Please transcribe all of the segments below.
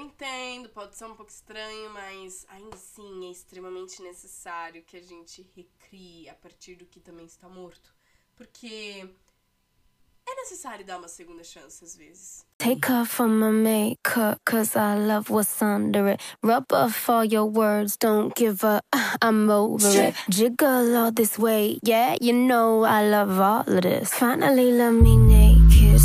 entendo, pode ser um pouco estranho, mas ainda assim é extremamente necessário que a gente recrie a partir do que também está morto. Porque é necessário dar uma segunda chance às vezes. Take off from my makeup, cause I love what's under it. Rub off all your words, don't give up, I'm over it. Jiggle all this way, yeah, you know I love all of this. Finally, let me naked,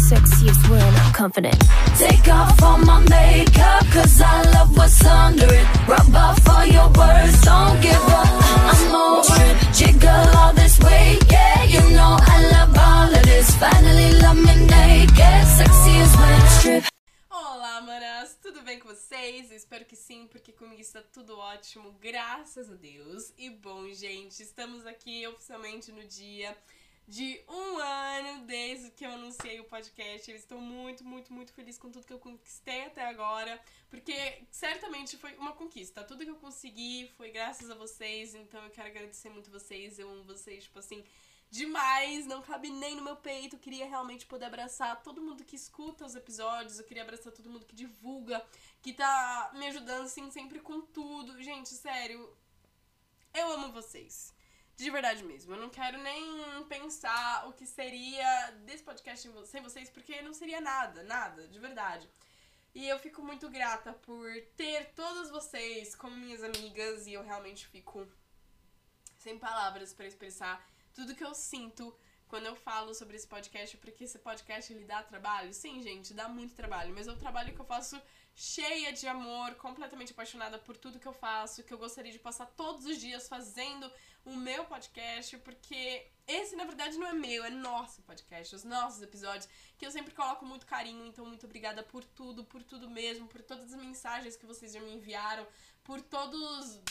sexiest when I'm confident. Take off all my makeup, cause I love what's under it. Rub off all your words, don't give up, I'm over it. Jiggle all this way, yeah, you know I love all of this. Finally, let me naked, sexiest when I strip. Olá, manas! Tudo bem com vocês? Eu espero que sim, porque comigo está tudo ótimo, graças a Deus. E bom, gente, estamos aqui oficialmente no dia de um ano desde que eu anunciei o podcast. Eu estou muito, muito, muito feliz com tudo que eu conquistei até agora, porque certamente foi uma conquista. Tudo que eu consegui foi graças a vocês, então eu quero agradecer muito vocês. Eu amo vocês, tipo assim, demais, não cabe nem no meu peito. Eu queria realmente poder abraçar todo mundo que escuta os episódios, eu queria abraçar todo mundo que divulga, que tá me ajudando assim sempre com tudo. Gente, sério, eu amo vocês. De verdade mesmo. Eu não quero nem pensar o que seria desse podcast sem vocês, porque não seria nada, nada, de verdade. E eu fico muito grata por ter todas vocês como minhas amigas e eu realmente fico sem palavras para expressar tudo que eu sinto quando eu falo sobre esse podcast, porque esse podcast ele dá trabalho. Sim, gente, dá muito trabalho, mas é o trabalho que eu faço cheia de amor, completamente apaixonada por tudo que eu faço, que eu gostaria de passar todos os dias fazendo o meu podcast, porque esse na verdade não é meu, é nosso podcast, os nossos episódios, que eu sempre coloco muito carinho, então muito obrigada por tudo, por tudo mesmo, por todas as mensagens que vocês já me enviaram, por todos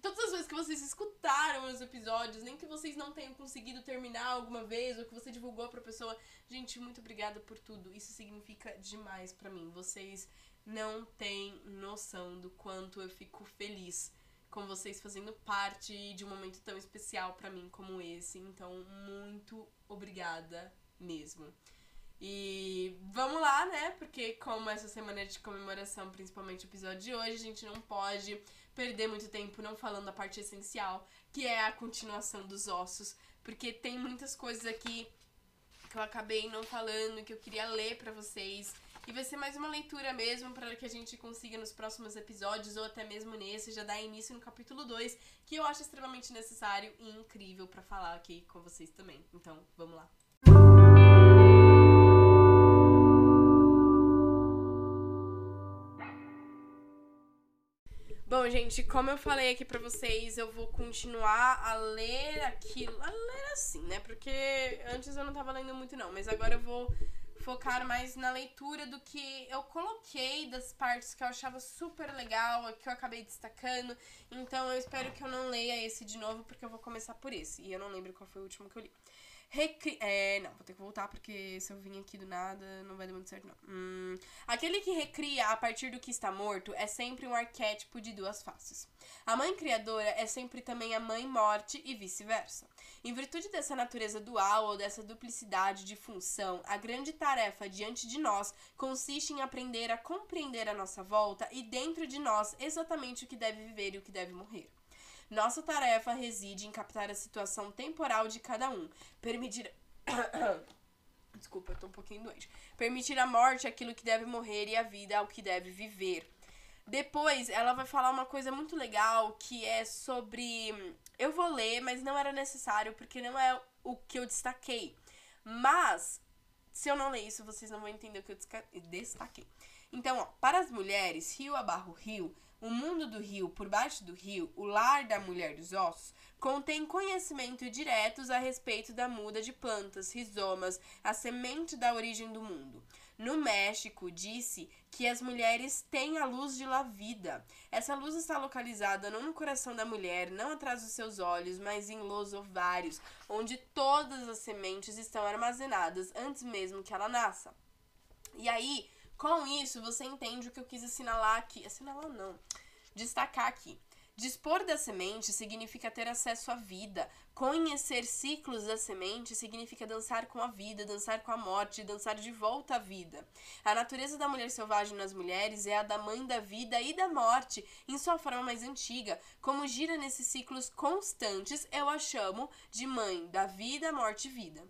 todas as vezes que vocês escutaram os episódios, nem que vocês não tenham conseguido terminar alguma vez ou que você divulgou pra pessoa. Gente, muito obrigada por tudo. Isso significa demais pra mim. Vocês não têm noção do quanto eu fico feliz com vocês fazendo parte de um momento tão especial pra mim como esse. Então, muito obrigada mesmo. E vamos lá, né? Porque como essa semana é de comemoração, principalmente o episódio de hoje, a gente não pode perder muito tempo não falando da parte essencial, que é a continuação dos ossos, porque tem muitas coisas aqui que eu acabei não falando, que eu queria ler para vocês. E vai ser mais uma leitura mesmo para que a gente consiga nos próximos episódios ou até mesmo nesse já dar início no capítulo 2, que eu acho extremamente necessário e incrível para falar aqui com vocês também. Então, vamos lá. Bom, gente, como eu falei aqui pra vocês, eu vou continuar a ler aquilo. A ler assim, né? Porque antes eu não tava lendo muito, não. Mas agora eu vou focar mais na leitura do que eu coloquei, das partes que eu achava super legal, que eu acabei destacando. Então eu espero que eu não leia esse de novo, porque eu vou começar por esse. E eu não lembro qual foi o último que eu li. Recri... É, não, vou ter que voltar porque se eu vim aqui do nada não vai dar muito certo, não. Hum, aquele que recria a partir do que está morto é sempre um arquétipo de duas faces. A mãe criadora é sempre também a mãe morte e vice-versa. Em virtude dessa natureza dual ou dessa duplicidade de função, a grande tarefa diante de nós consiste em aprender a compreender a nossa volta e dentro de nós exatamente o que deve viver e o que deve morrer. Nossa tarefa reside em captar a situação temporal de cada um, permitir. Desculpa, eu tô um pouquinho doente. Permitir a morte aquilo que deve morrer e a vida ao que deve viver. Depois, ela vai falar uma coisa muito legal que é sobre. Eu vou ler, mas não era necessário porque não é o que eu destaquei. Mas, se eu não ler isso, vocês não vão entender o que eu destaquei. Então, ó, para as mulheres, rio abarro rio, o mundo do rio por baixo do rio, o lar da mulher dos ossos, contém conhecimento diretos a respeito da muda de plantas, rizomas, a semente da origem do mundo. No México, disse que as mulheres têm a luz de la vida. Essa luz está localizada não no coração da mulher, não atrás dos seus olhos, mas em los ovários, onde todas as sementes estão armazenadas antes mesmo que ela nasça. E aí, com isso, você entende o que eu quis assinalar aqui. Assinalar não. Destacar aqui. Dispor da semente significa ter acesso à vida. Conhecer ciclos da semente significa dançar com a vida, dançar com a morte, dançar de volta à vida. A natureza da mulher selvagem nas mulheres é a da mãe da vida e da morte, em sua forma mais antiga. Como gira nesses ciclos constantes, eu a chamo de mãe da vida, morte e vida.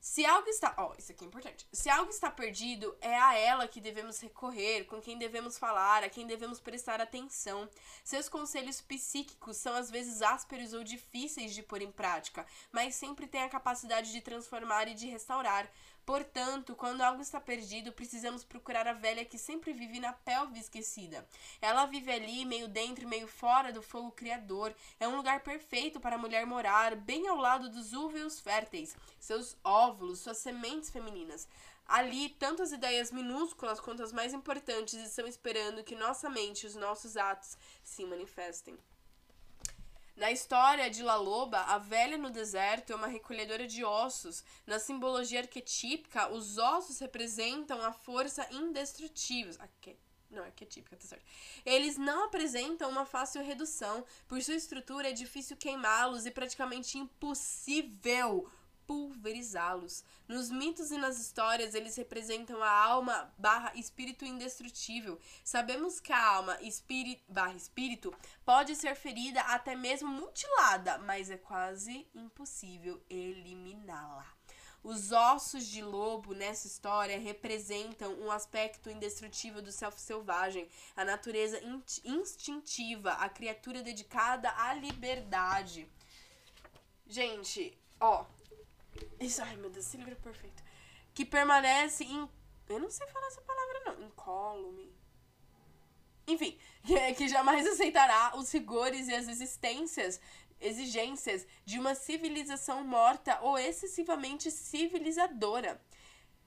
Se algo está. Ó, oh, isso aqui é importante. Se algo está perdido, é a ela que devemos recorrer, com quem devemos falar, a quem devemos prestar atenção. Seus conselhos psíquicos são às vezes ásperos ou difíceis de pôr em prática, mas sempre têm a capacidade de transformar e de restaurar. Portanto, quando algo está perdido, precisamos procurar a velha que sempre vive na pelve esquecida. Ela vive ali, meio dentro e meio fora do fogo criador. É um lugar perfeito para a mulher morar, bem ao lado dos úveos férteis, seus óvulos, suas sementes femininas. Ali, tanto as ideias minúsculas quanto as mais importantes estão esperando que nossa mente e os nossos atos se manifestem. Na história de La Loba, a velha no deserto é uma recolhedora de ossos. Na simbologia arquetípica, os ossos representam a força indestrutível. Aqui. Não, é arquetípica, tá certo. Eles não apresentam uma fácil redução. Por sua estrutura, é difícil queimá-los e praticamente impossível pulverizá-los. Nos mitos e nas histórias, eles representam a alma barra espírito indestrutível. Sabemos que a alma espírito, barra espírito pode ser ferida, até mesmo mutilada, mas é quase impossível eliminá-la. Os ossos de lobo nessa história representam um aspecto indestrutível do self selvagem, a natureza instintiva, a criatura dedicada à liberdade. Gente, ó, isso, ai meu Deus, esse livro é perfeito. Que permanece em. Eu não sei falar essa palavra, não. Incólume. Enfim, que jamais aceitará os rigores e as existências, exigências de uma civilização morta ou excessivamente civilizadora.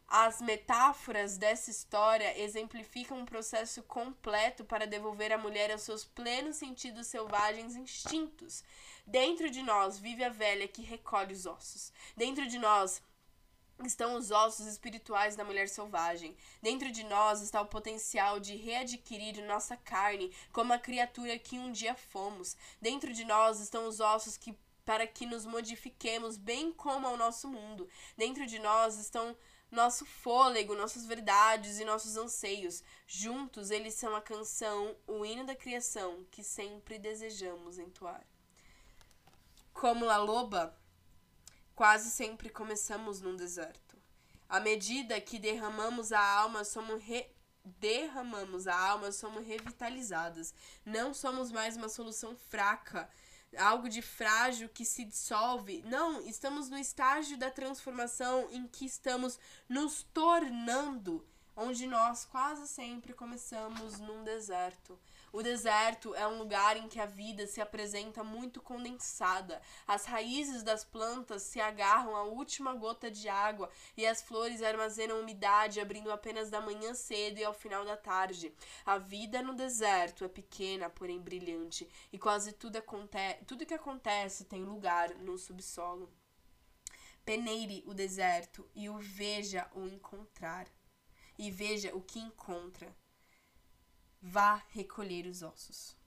As metáforas dessa história exemplificam um processo completo para devolver a mulher aos seus plenos sentidos selvagens instintos. Dentro de nós vive a velha que recolhe os ossos. Dentro de nós estão os ossos espirituais da mulher selvagem. Dentro de nós está o potencial de readquirir nossa carne como a criatura que um dia fomos. Dentro de nós estão os ossos que para que nos modifiquemos bem como ao nosso mundo. Dentro de nós estão nosso fôlego, nossas verdades e nossos anseios. Juntos, eles são a canção, o hino da criação que sempre desejamos entoar. Como a loba, quase sempre começamos num deserto. À medida que derramamos a alma, somos re... derramamos a alma, somos revitalizadas. Não somos mais uma solução fraca algo de frágil que se dissolve. Não, estamos no estágio da transformação em que estamos nos tornando, onde nós quase sempre começamos num deserto. O deserto é um lugar em que a vida se apresenta muito condensada. As raízes das plantas se agarram à última gota de água e as flores armazenam umidade, abrindo apenas da manhã cedo e ao final da tarde. A vida no deserto é pequena, porém brilhante, e quase tudo, acontece, tudo que acontece tem lugar no subsolo. Peneire o deserto e o veja o encontrar. E veja o que encontra vá recolher os ossos.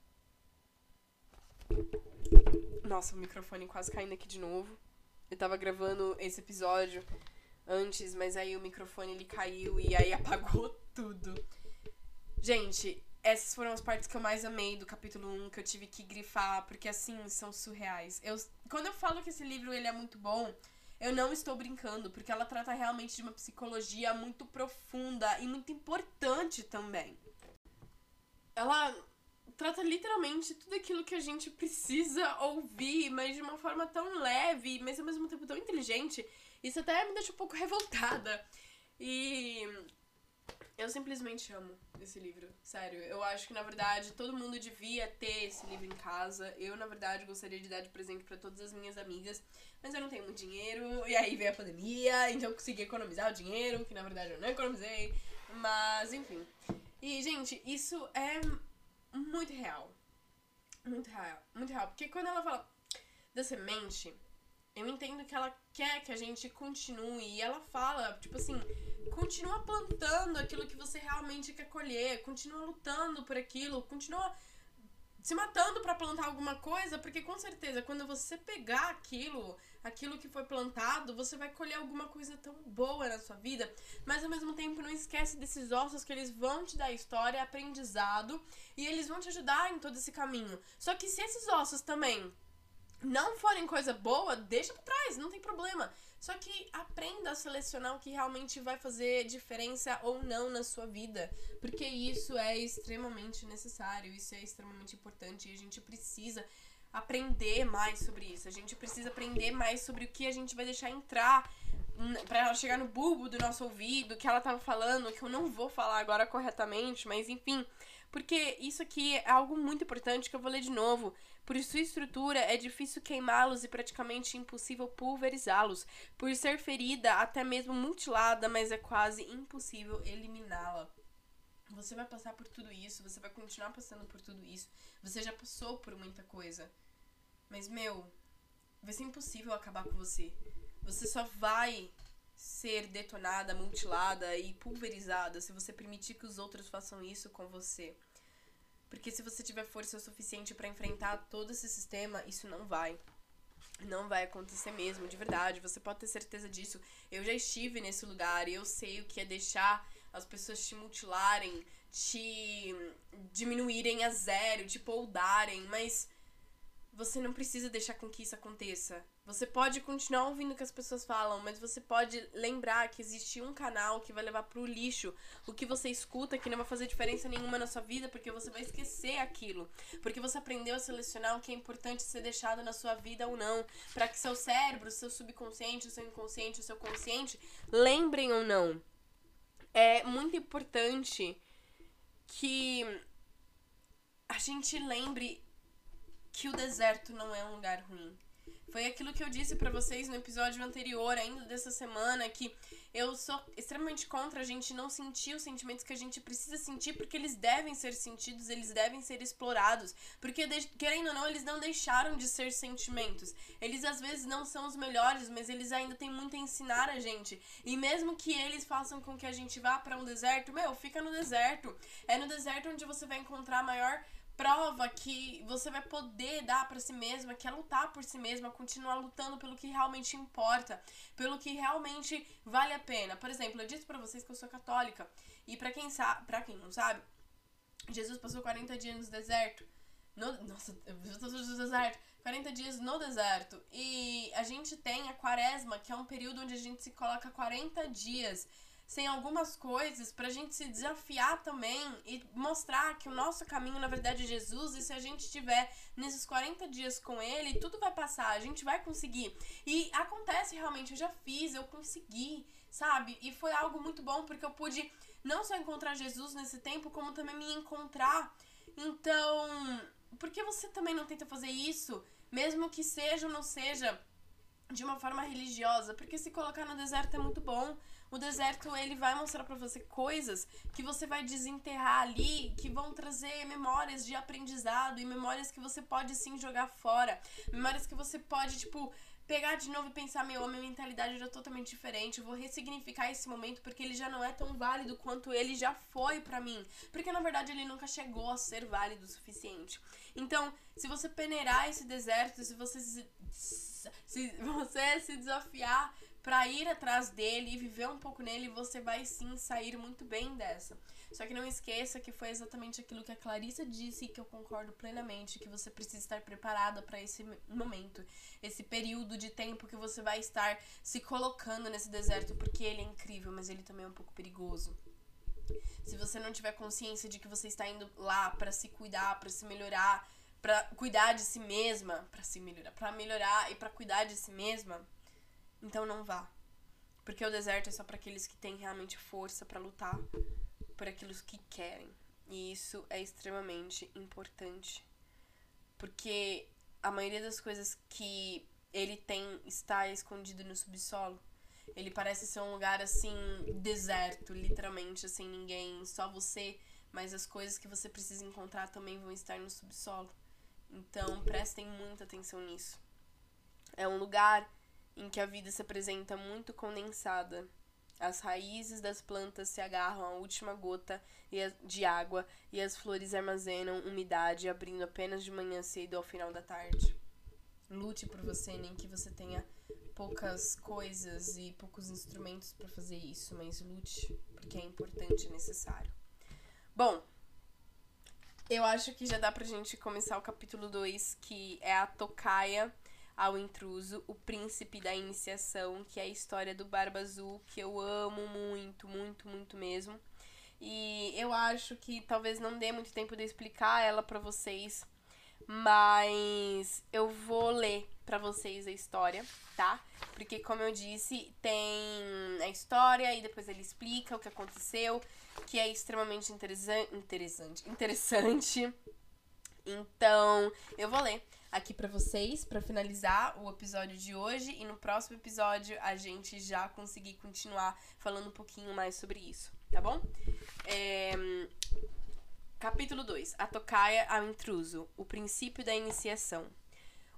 Nossa, o microfone quase caindo aqui de novo. Eu tava gravando esse episódio antes, mas aí o microfone ele caiu e aí apagou tudo. Gente, essas foram as partes que eu mais amei do capítulo 1, que eu tive que grifar, porque assim, são surreais. Eu, quando eu falo que esse livro ele é muito bom, eu não estou brincando, porque ela trata realmente de uma psicologia muito profunda e muito importante também ela trata literalmente tudo aquilo que a gente precisa ouvir, mas de uma forma tão leve, mas ao mesmo tempo tão inteligente. Isso até me deixa um pouco revoltada. E eu simplesmente amo esse livro, sério. Eu acho que na verdade todo mundo devia ter esse livro em casa. Eu, na verdade, gostaria de dar de presente para todas as minhas amigas, mas eu não tenho muito dinheiro. E aí veio a pandemia, então eu consegui economizar o dinheiro, que na verdade eu não economizei. Mas, enfim. E, gente, isso é muito real. Muito real. Muito real. Porque quando ela fala da semente, eu entendo que ela quer que a gente continue. E ela fala, tipo assim, continua plantando aquilo que você realmente quer colher. Continua lutando por aquilo. Continua se matando para plantar alguma coisa, porque com certeza quando você pegar aquilo, aquilo que foi plantado, você vai colher alguma coisa tão boa na sua vida, mas ao mesmo tempo não esquece desses ossos que eles vão te dar história, aprendizado e eles vão te ajudar em todo esse caminho. Só que se esses ossos também não forem coisa boa, deixa pra trás, não tem problema. Só que aprenda a selecionar o que realmente vai fazer diferença ou não na sua vida. Porque isso é extremamente necessário, isso é extremamente importante e a gente precisa aprender mais sobre isso. A gente precisa aprender mais sobre o que a gente vai deixar entrar para chegar no bulbo do nosso ouvido, que ela tava falando, que eu não vou falar agora corretamente, mas enfim, porque isso aqui é algo muito importante que eu vou ler de novo. Por sua estrutura, é difícil queimá-los e praticamente impossível pulverizá-los. Por ser ferida, até mesmo mutilada, mas é quase impossível eliminá-la. Você vai passar por tudo isso, você vai continuar passando por tudo isso. Você já passou por muita coisa. Mas, meu, vai ser impossível acabar com você. Você só vai ser detonada, mutilada e pulverizada se você permitir que os outros façam isso com você. Porque se você tiver força suficiente para enfrentar todo esse sistema, isso não vai. Não vai acontecer mesmo, de verdade. Você pode ter certeza disso. Eu já estive nesse lugar e eu sei o que é deixar as pessoas te mutilarem, te diminuírem a zero, te poldarem, mas você não precisa deixar com que isso aconteça. Você pode continuar ouvindo o que as pessoas falam, mas você pode lembrar que existe um canal que vai levar pro lixo o que você escuta, que não vai fazer diferença nenhuma na sua vida, porque você vai esquecer aquilo. Porque você aprendeu a selecionar o que é importante ser deixado na sua vida ou não, para que seu cérebro, seu subconsciente, seu inconsciente, seu consciente lembrem ou não. É muito importante que a gente lembre que o deserto não é um lugar ruim foi aquilo que eu disse para vocês no episódio anterior, ainda dessa semana, que eu sou extremamente contra a gente não sentir os sentimentos que a gente precisa sentir, porque eles devem ser sentidos, eles devem ser explorados. Porque, querendo ou não, eles não deixaram de ser sentimentos. Eles às vezes não são os melhores, mas eles ainda têm muito a ensinar a gente. E mesmo que eles façam com que a gente vá para um deserto, meu, fica no deserto. É no deserto onde você vai encontrar a maior prova que você vai poder dar para si mesma, que é lutar por si mesma, continuar lutando pelo que realmente importa, pelo que realmente vale a pena. Por exemplo, eu disse para vocês que eu sou católica e para quem sabe, para quem não sabe, Jesus passou 40 dias no deserto. No, nossa, no deserto. 40 dias no deserto. E a gente tem a quaresma, que é um período onde a gente se coloca 40 dias sem algumas coisas pra gente se desafiar também e mostrar que o nosso caminho, na verdade, é Jesus. E se a gente tiver nesses 40 dias com Ele, tudo vai passar, a gente vai conseguir. E acontece realmente, eu já fiz, eu consegui, sabe? E foi algo muito bom porque eu pude não só encontrar Jesus nesse tempo, como também me encontrar. Então, por que você também não tenta fazer isso? Mesmo que seja ou não seja de uma forma religiosa, porque se colocar no deserto é muito bom. O deserto ele vai mostrar para você coisas que você vai desenterrar ali, que vão trazer memórias de aprendizado e memórias que você pode sim jogar fora, memórias que você pode tipo pegar de novo e pensar, meu, a minha mentalidade é totalmente diferente, eu vou ressignificar esse momento porque ele já não é tão válido quanto ele já foi para mim, porque na verdade ele nunca chegou a ser válido o suficiente. Então, se você peneirar esse deserto, se você se, se você se desafiar para ir atrás dele e viver um pouco nele, você vai sim sair muito bem dessa. Só que não esqueça que foi exatamente aquilo que a Clarissa disse e que eu concordo plenamente, que você precisa estar preparada para esse momento, esse período de tempo que você vai estar se colocando nesse deserto, porque ele é incrível, mas ele também é um pouco perigoso. Se você não tiver consciência de que você está indo lá para se cuidar, para se melhorar, para cuidar de si mesma, para se melhorar, para melhorar e para cuidar de si mesma, então não vá. Porque o deserto é só para aqueles que têm realmente força para lutar por aquilo que querem. E isso é extremamente importante. Porque a maioria das coisas que ele tem está escondido no subsolo. Ele parece ser um lugar assim, deserto, literalmente, sem ninguém, só você, mas as coisas que você precisa encontrar também vão estar no subsolo. Então, prestem muita atenção nisso. É um lugar em que a vida se apresenta muito condensada As raízes das plantas se agarram à última gota de água e as flores armazenam umidade, abrindo apenas de manhã cedo ao final da tarde. Lute por você, nem que você tenha poucas coisas e poucos instrumentos para fazer isso, mas lute porque é importante e necessário. Bom, eu acho que já dá pra gente começar o capítulo 2, que é a tocaia ao intruso, o príncipe da iniciação, que é a história do Barba Azul, que eu amo muito, muito, muito mesmo. E eu acho que talvez não dê muito tempo de explicar ela para vocês, mas eu vou ler para vocês a história, tá? Porque como eu disse, tem a história e depois ele explica o que aconteceu, que é extremamente interessante, interessante, interessante. Então, eu vou ler aqui para vocês para finalizar o episódio de hoje e no próximo episódio a gente já conseguir continuar falando um pouquinho mais sobre isso, tá bom? É... Capítulo 2: A tocaia ao intruso, o princípio da iniciação.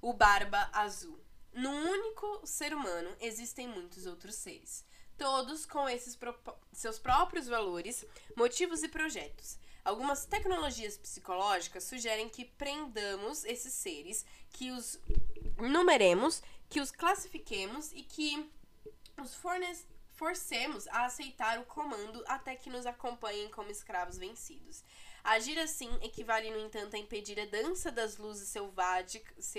O barba azul. No único ser humano existem muitos outros seres, todos com esses seus próprios valores, motivos e projetos. Algumas tecnologias psicológicas sugerem que prendamos esses seres, que os numeremos, que os classifiquemos e que os forcemos a aceitar o comando até que nos acompanhem como escravos vencidos. Agir assim equivale, no entanto, a impedir a dança das luzes selváticas,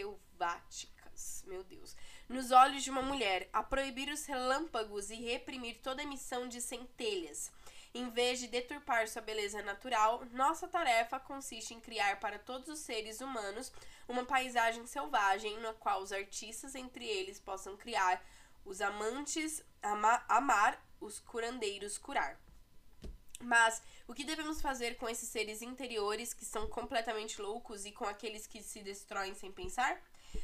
meu Deus, nos olhos de uma mulher, a proibir os relâmpagos e reprimir toda emissão de centelhas. Em vez de deturpar sua beleza natural, nossa tarefa consiste em criar para todos os seres humanos uma paisagem selvagem na qual os artistas entre eles possam criar, os amantes ama amar, os curandeiros curar. Mas o que devemos fazer com esses seres interiores que são completamente loucos e com aqueles que se destroem sem pensar?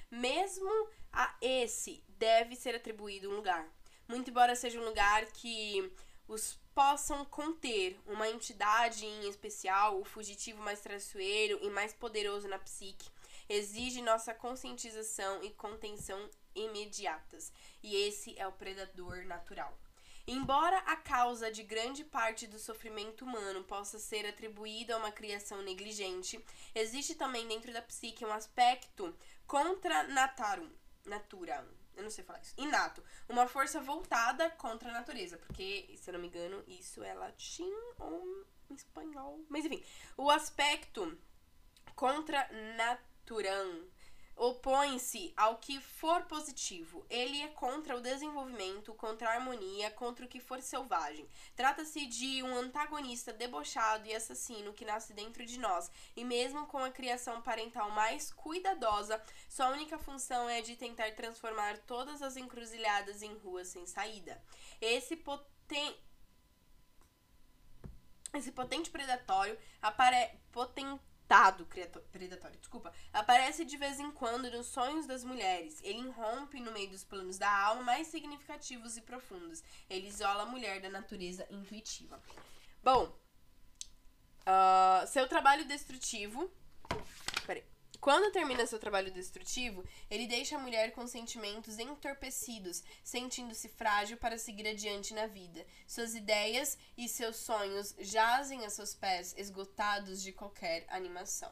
Mesmo a esse deve ser atribuído um lugar. Muito embora seja um lugar que os possam conter uma entidade em especial, o fugitivo mais traiçoeiro e mais poderoso na psique, exige nossa conscientização e contenção imediatas. E esse é o predador natural. Embora a causa de grande parte do sofrimento humano possa ser atribuída a uma criação negligente, existe também dentro da psique um aspecto contra natarum, natura, eu não sei falar isso. Inato. Uma força voltada contra a natureza. Porque, se eu não me engano, isso é latim ou espanhol. Mas enfim, o aspecto contra naturam opõe-se ao que for positivo. Ele é contra o desenvolvimento, contra a harmonia, contra o que for selvagem. Trata-se de um antagonista debochado e assassino que nasce dentro de nós, e mesmo com a criação parental mais cuidadosa, sua única função é de tentar transformar todas as encruzilhadas em ruas sem saída. Esse poten esse potente predatório apare poten Tado predatório, desculpa, aparece de vez em quando nos sonhos das mulheres. Ele irrompe no meio dos planos da alma mais significativos e profundos. Ele isola a mulher da natureza intuitiva. Bom, uh, seu trabalho destrutivo. Peraí. Quando termina seu trabalho destrutivo, ele deixa a mulher com sentimentos entorpecidos, sentindo-se frágil para seguir adiante na vida. Suas ideias e seus sonhos jazem a seus pés, esgotados de qualquer animação.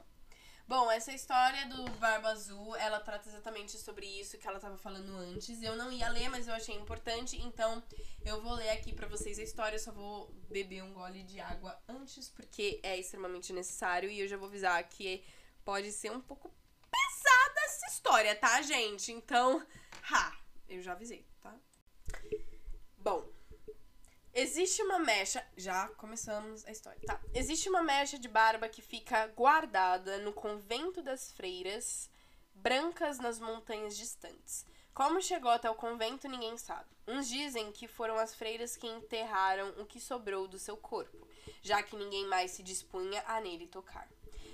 Bom, essa história do Barba Azul, ela trata exatamente sobre isso que ela estava falando antes. Eu não ia ler, mas eu achei importante, então eu vou ler aqui para vocês a história. Eu só vou beber um gole de água antes, porque é extremamente necessário. E eu já vou avisar que pode ser um pouco pesada essa história, tá, gente? Então, ha, eu já avisei, tá? Bom, existe uma mecha. Já começamos a história, tá? Existe uma mecha de barba que fica guardada no convento das freiras brancas nas montanhas distantes. Como chegou até o convento, ninguém sabe. Uns dizem que foram as freiras que enterraram o que sobrou do seu corpo, já que ninguém mais se dispunha a nele tocar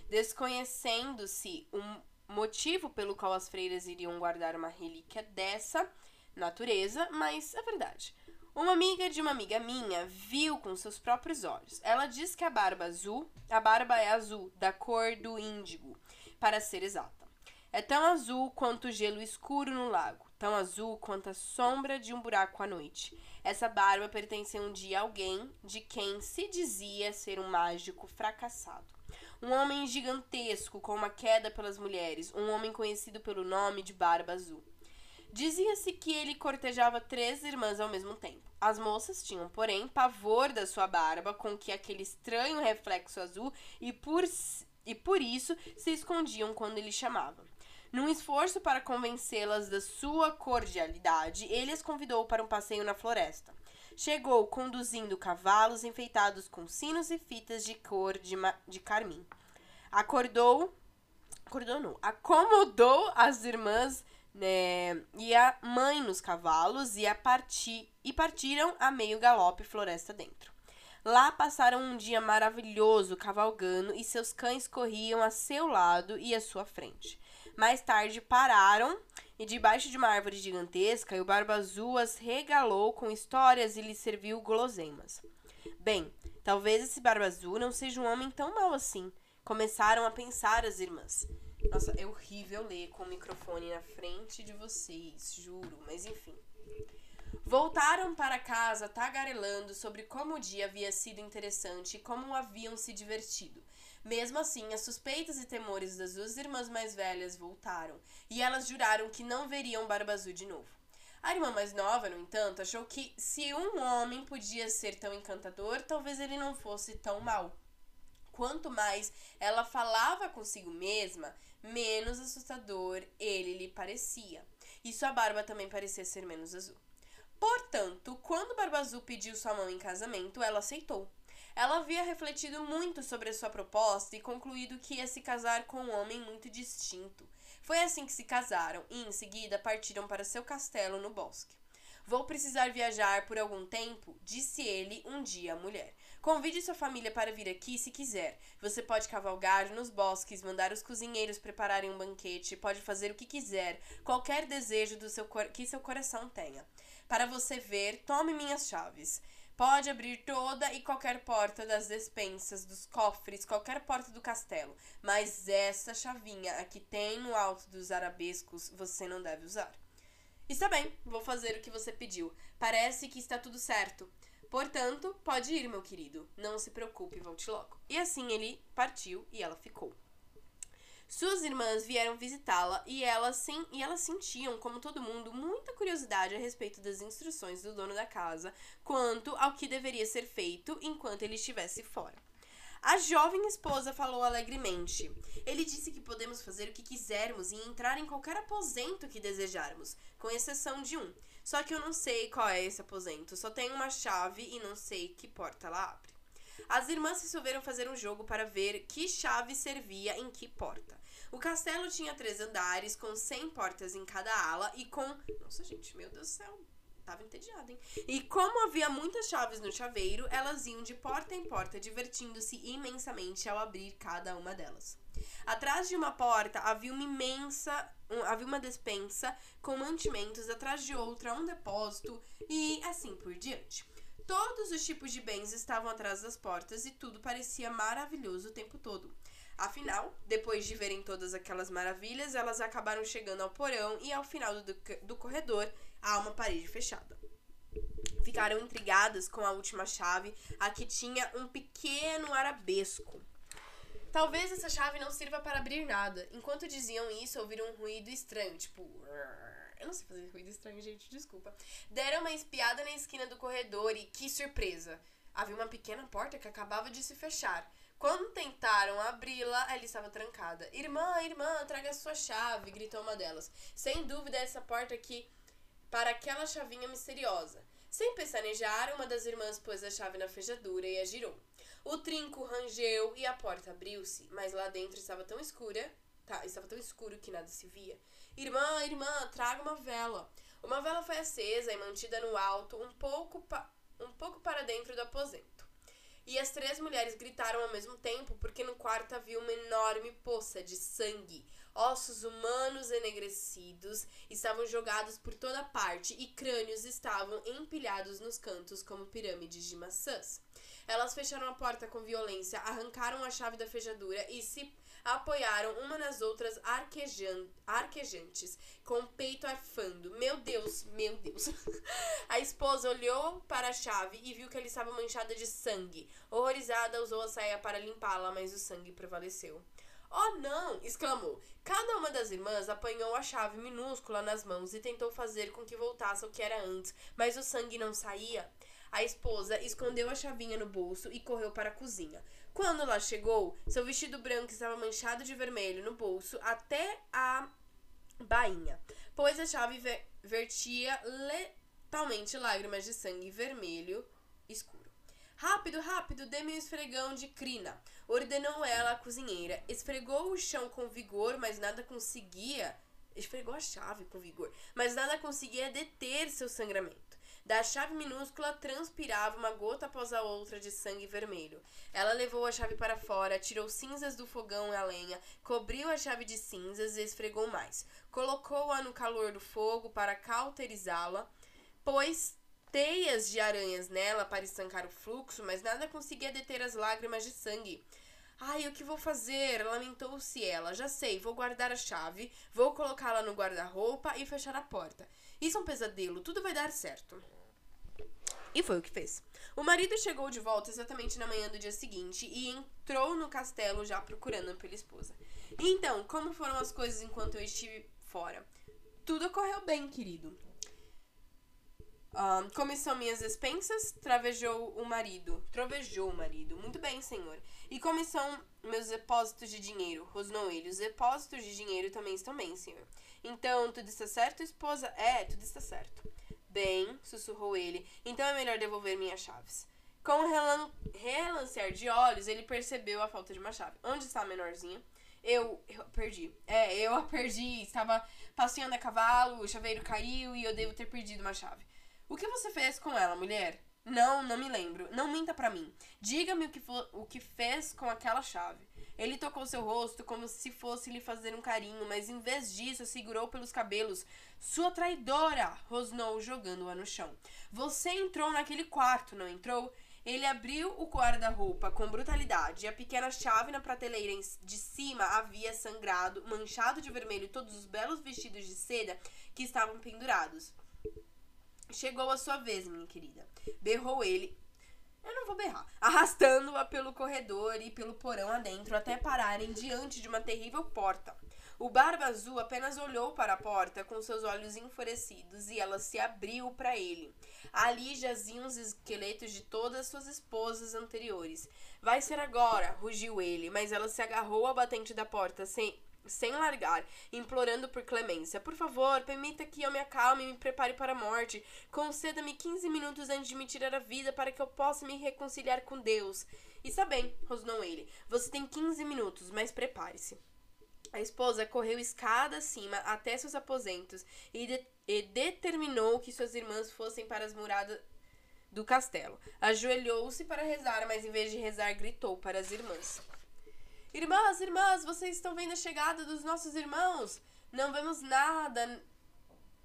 desconhecendo-se o motivo pelo qual as freiras iriam guardar uma relíquia dessa natureza, mas é verdade. Uma amiga de uma amiga minha viu com seus próprios olhos. Ela diz que a barba azul, a barba é azul, da cor do índigo, para ser exata. É tão azul quanto o gelo escuro no lago, tão azul quanto a sombra de um buraco à noite. Essa barba pertencia um dia a alguém de quem se dizia ser um mágico fracassado. Um homem gigantesco com uma queda pelas mulheres, um homem conhecido pelo nome de Barba Azul. Dizia-se que ele cortejava três irmãs ao mesmo tempo. As moças tinham, porém, pavor da sua barba, com que aquele estranho reflexo azul, e por, e por isso se escondiam quando ele chamava. Num esforço para convencê-las da sua cordialidade, ele as convidou para um passeio na floresta. Chegou conduzindo cavalos enfeitados com sinos e fitas de cor de, de carmim. Acordou, acordou não, acomodou as irmãs né, e a mãe nos cavalos e, a parti, e partiram a meio galope floresta dentro. Lá passaram um dia maravilhoso cavalgando e seus cães corriam a seu lado e à sua frente. Mais tarde pararam e debaixo de uma árvore gigantesca, o Barba Azul as regalou com histórias e lhes serviu guloseimas. Bem, talvez esse Barba Azul não seja um homem tão mau assim. Começaram a pensar as irmãs. Nossa, é horrível ler com o microfone na frente de vocês, juro, mas enfim. Voltaram para casa tagarelando sobre como o dia havia sido interessante e como haviam se divertido. Mesmo assim, as suspeitas e temores das duas irmãs mais velhas voltaram, e elas juraram que não veriam Barba Azul de novo. A irmã mais nova, no entanto, achou que se um homem podia ser tão encantador, talvez ele não fosse tão mau. Quanto mais ela falava consigo mesma, menos assustador ele lhe parecia. E sua barba também parecia ser menos azul. Portanto, quando Barba Azul pediu sua mão em casamento, ela aceitou. Ela havia refletido muito sobre a sua proposta e concluído que ia se casar com um homem muito distinto. Foi assim que se casaram e, em seguida, partiram para seu castelo no bosque. Vou precisar viajar por algum tempo, disse ele um dia à mulher. Convide sua família para vir aqui se quiser. Você pode cavalgar nos bosques, mandar os cozinheiros prepararem um banquete, pode fazer o que quiser, qualquer desejo do seu que seu coração tenha. Para você ver, tome minhas chaves. Pode abrir toda e qualquer porta das despensas, dos cofres, qualquer porta do castelo. Mas essa chavinha aqui tem no alto dos arabescos você não deve usar. Está bem, vou fazer o que você pediu. Parece que está tudo certo. Portanto, pode ir, meu querido. Não se preocupe, volte logo. E assim ele partiu e ela ficou. Suas irmãs vieram visitá-la e elas, e elas sentiam, como todo mundo, muita curiosidade a respeito das instruções do dono da casa quanto ao que deveria ser feito enquanto ele estivesse fora. A jovem esposa falou alegremente. Ele disse que podemos fazer o que quisermos e entrar em qualquer aposento que desejarmos, com exceção de um. Só que eu não sei qual é esse aposento, só tenho uma chave e não sei que porta ela abre. As irmãs resolveram fazer um jogo para ver que chave servia em que porta. O castelo tinha três andares, com 100 portas em cada ala e com. Nossa, gente, meu Deus do céu. Tava entediada, hein? E como havia muitas chaves no chaveiro, elas iam de porta em porta, divertindo-se imensamente ao abrir cada uma delas. Atrás de uma porta havia uma imensa. Um, havia uma despensa com mantimentos, atrás de outra, um depósito e assim por diante. Todos os tipos de bens estavam atrás das portas e tudo parecia maravilhoso o tempo todo. Afinal, depois de verem todas aquelas maravilhas, elas acabaram chegando ao porão e ao final do, do corredor há uma parede fechada. Ficaram intrigadas com a última chave, a que tinha um pequeno arabesco. Talvez essa chave não sirva para abrir nada. Enquanto diziam isso, ouviram um ruído estranho, tipo. Eu não sei fazer ruído estranho, gente, desculpa. Deram uma espiada na esquina do corredor e que surpresa! Havia uma pequena porta que acabava de se fechar. Quando tentaram abri-la, ela estava trancada. Irmã, irmã, traga a sua chave, gritou uma delas. Sem dúvida, essa porta aqui para aquela chavinha misteriosa. Sem pestanejar, uma das irmãs pôs a chave na fechadura e a girou. O trinco rangeu e a porta abriu-se, mas lá dentro estava tão escura, tá, estava tão escuro que nada se via. Irmã, irmã, traga uma vela. Uma vela foi acesa e mantida no alto, um pouco, um pouco para dentro do aposento. E as três mulheres gritaram ao mesmo tempo, porque no quarto havia uma enorme poça de sangue. Ossos humanos enegrecidos estavam jogados por toda parte e crânios estavam empilhados nos cantos como pirâmides de maçãs. Elas fecharam a porta com violência, arrancaram a chave da fechadura e se apoiaram uma nas outras arquejan arquejantes, com o peito arfando. Meu Deus, meu Deus. a esposa olhou para a chave e viu que ela estava manchada de sangue. Horrorizada, usou a saia para limpá-la, mas o sangue prevaleceu. Oh, não! exclamou. Cada uma das irmãs apanhou a chave minúscula nas mãos e tentou fazer com que voltasse ao que era antes, mas o sangue não saía. A esposa escondeu a chavinha no bolso e correu para a cozinha. Quando lá chegou, seu vestido branco estava manchado de vermelho no bolso até a bainha, pois a chave ver vertia letalmente lágrimas de sangue vermelho escuro. Rápido, rápido, dê-me um esfregão de crina, ordenou ela à cozinheira. Esfregou o chão com vigor, mas nada conseguia. Esfregou a chave com vigor, mas nada conseguia deter seu sangramento. Da chave minúscula transpirava uma gota após a outra de sangue vermelho. Ela levou a chave para fora, tirou cinzas do fogão e a lenha, cobriu a chave de cinzas e esfregou mais. Colocou-a no calor do fogo para cauterizá-la, pôs teias de aranhas nela para estancar o fluxo, mas nada conseguia deter as lágrimas de sangue. Ai, o que vou fazer? Lamentou-se ela. Já sei, vou guardar a chave, vou colocá-la no guarda-roupa e fechar a porta. Isso é um pesadelo, tudo vai dar certo. E foi o que fez. O marido chegou de volta exatamente na manhã do dia seguinte e entrou no castelo já procurando pela esposa. Então, como foram as coisas enquanto eu estive fora? Tudo ocorreu bem, querido. Um, como são minhas expensas? Travejou o marido. Trovejou o marido. Muito bem, senhor. E como são meus depósitos de dinheiro? Rosnou ele. Os depósitos de dinheiro também estão bem, senhor. Então, tudo está certo, esposa? É, tudo está certo. Bem, sussurrou ele, então é melhor devolver minhas chaves. Com um relan relancear de olhos, ele percebeu a falta de uma chave. Onde está a menorzinha? Eu, eu perdi. É, eu a perdi. Estava passeando a cavalo, o chaveiro caiu e eu devo ter perdido uma chave. O que você fez com ela, mulher? Não, não me lembro. Não minta para mim. Diga-me o que, o que fez com aquela chave. Ele tocou seu rosto como se fosse lhe fazer um carinho, mas em vez disso segurou pelos cabelos. Sua traidora! rosnou, jogando-a no chão. Você entrou naquele quarto, não entrou? Ele abriu o guarda-roupa com brutalidade e a pequena chave na prateleira de cima havia sangrado, manchado de vermelho todos os belos vestidos de seda que estavam pendurados. Chegou a sua vez, minha querida. Berrou ele, eu não vou berrar. Arrastando-a pelo corredor e pelo porão adentro até pararem diante de uma terrível porta. O Barba Azul apenas olhou para a porta com seus olhos enfurecidos e ela se abriu para ele. Ali jaziam os esqueletos de todas suas esposas anteriores. Vai ser agora, rugiu ele, mas ela se agarrou à batente da porta sem sem largar, implorando por clemência. Por favor, permita que eu me acalme e me prepare para a morte. Conceda-me 15 minutos antes de me tirar a vida para que eu possa me reconciliar com Deus. Está bem, rosnou ele. Você tem 15 minutos, mas prepare-se. A esposa correu escada acima até seus aposentos e, de e determinou que suas irmãs fossem para as muradas do castelo. Ajoelhou-se para rezar, mas em vez de rezar, gritou para as irmãs. Irmãs, irmãs, vocês estão vendo a chegada dos nossos irmãos? Não vemos nada,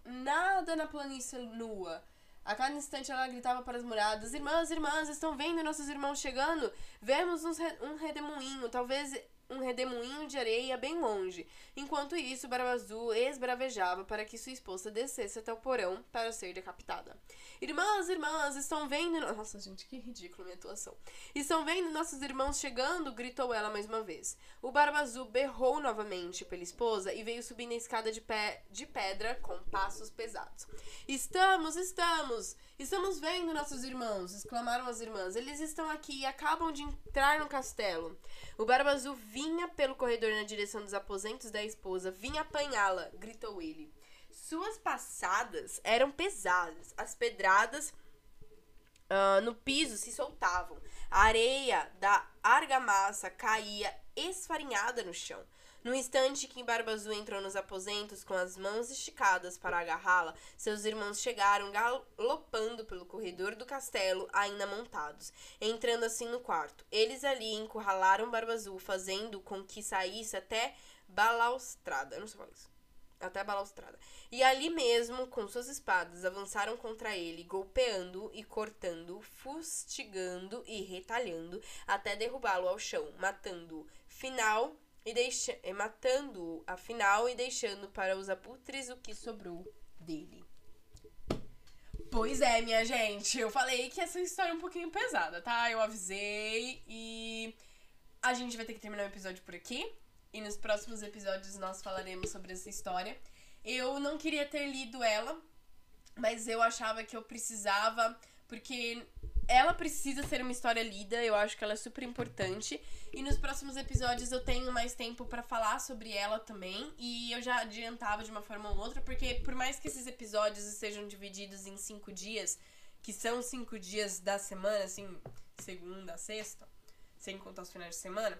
nada na planície nua. A cada instante ela gritava para as muradas: Irmãs, irmãs, estão vendo nossos irmãos chegando? Vemos um redemoinho, talvez um redemoinho de areia bem longe. Enquanto isso, Barba Azul esbravejava para que sua esposa descesse até o porão para ser decapitada. Irmãs, irmãs, estão vendo. Nossa, gente, que ridículo minha atuação. Estão vendo nossos irmãos chegando? gritou ela mais uma vez. O Barba Azul berrou novamente pela esposa e veio subindo a escada de, pé, de pedra com passos pesados. Estamos, estamos! Estamos vendo nossos irmãos! exclamaram as irmãs. Eles estão aqui e acabam de entrar no castelo. O Barba Azul vinha pelo corredor na direção dos aposentos da esposa. Vinha apanhá-la, gritou ele. Suas passadas eram pesadas. As pedradas uh, no piso se soltavam. A areia da argamassa caía esfarinhada no chão. No instante que Barba Azul entrou nos aposentos com as mãos esticadas para agarrá-la, seus irmãos chegaram galopando pelo corredor do castelo, ainda montados, entrando assim no quarto. Eles ali encurralaram Barba Azul, fazendo com que saísse até balaustrada. Eu não sei falar isso. até a balaustrada. E ali mesmo, com suas espadas, avançaram contra ele, golpeando e cortando, fustigando e retalhando, até derrubá-lo ao chão, matando final e deixa, matando afinal e deixando para os abutres o que sobrou dele. Pois é, minha gente, eu falei que essa história é um pouquinho pesada, tá? Eu avisei e a gente vai ter que terminar o episódio por aqui. E nos próximos episódios nós falaremos sobre essa história. Eu não queria ter lido ela, mas eu achava que eu precisava, porque ela precisa ser uma história lida, eu acho que ela é super importante. E nos próximos episódios eu tenho mais tempo para falar sobre ela também. E eu já adiantava de uma forma ou outra, porque por mais que esses episódios sejam divididos em cinco dias, que são cinco dias da semana, assim, segunda sexta, sem contar os finais de semana,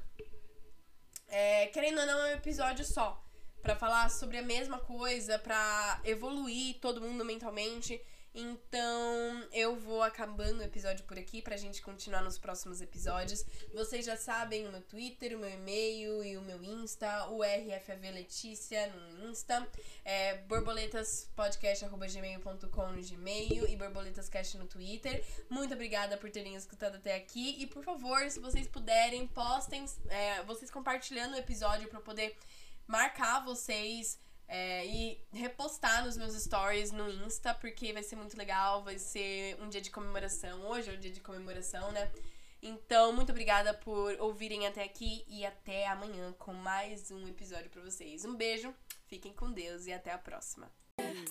é, querendo ou não, é um episódio só. para falar sobre a mesma coisa, para evoluir todo mundo mentalmente. Então, eu vou acabando o episódio por aqui pra gente continuar nos próximos episódios. Vocês já sabem o meu Twitter, o meu e-mail e o meu Insta, o RFAV Letícia no Insta, é, borboletaspodcast.gmail.com no Gmail e borboletascast no Twitter. Muito obrigada por terem escutado até aqui e, por favor, se vocês puderem, postem, é, vocês compartilhando o episódio pra poder marcar vocês é, e repostar nos meus stories no Insta, porque vai ser muito legal, vai ser um dia de comemoração. Hoje é um dia de comemoração, né? Então, muito obrigada por ouvirem até aqui e até amanhã com mais um episódio para vocês. Um beijo, fiquem com Deus e até a próxima.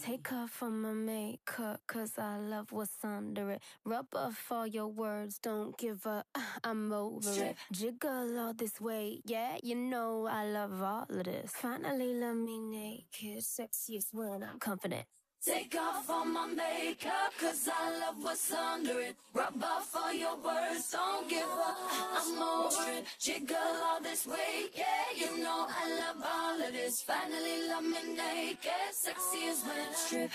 Take off from my makeup, cause I love what's under it. Rub off all your words, don't give up, I'm over it. Jiggle all this way, yeah, you know I love all of this. Finally, let me naked, sexiest when I'm confident. Take off all my makeup, cause I love what's under it. Rub off all your words, don't give up, I'm over it. Jiggle all this weight, yeah, you know I love all of this. Finally, love me naked, sexy as when strip.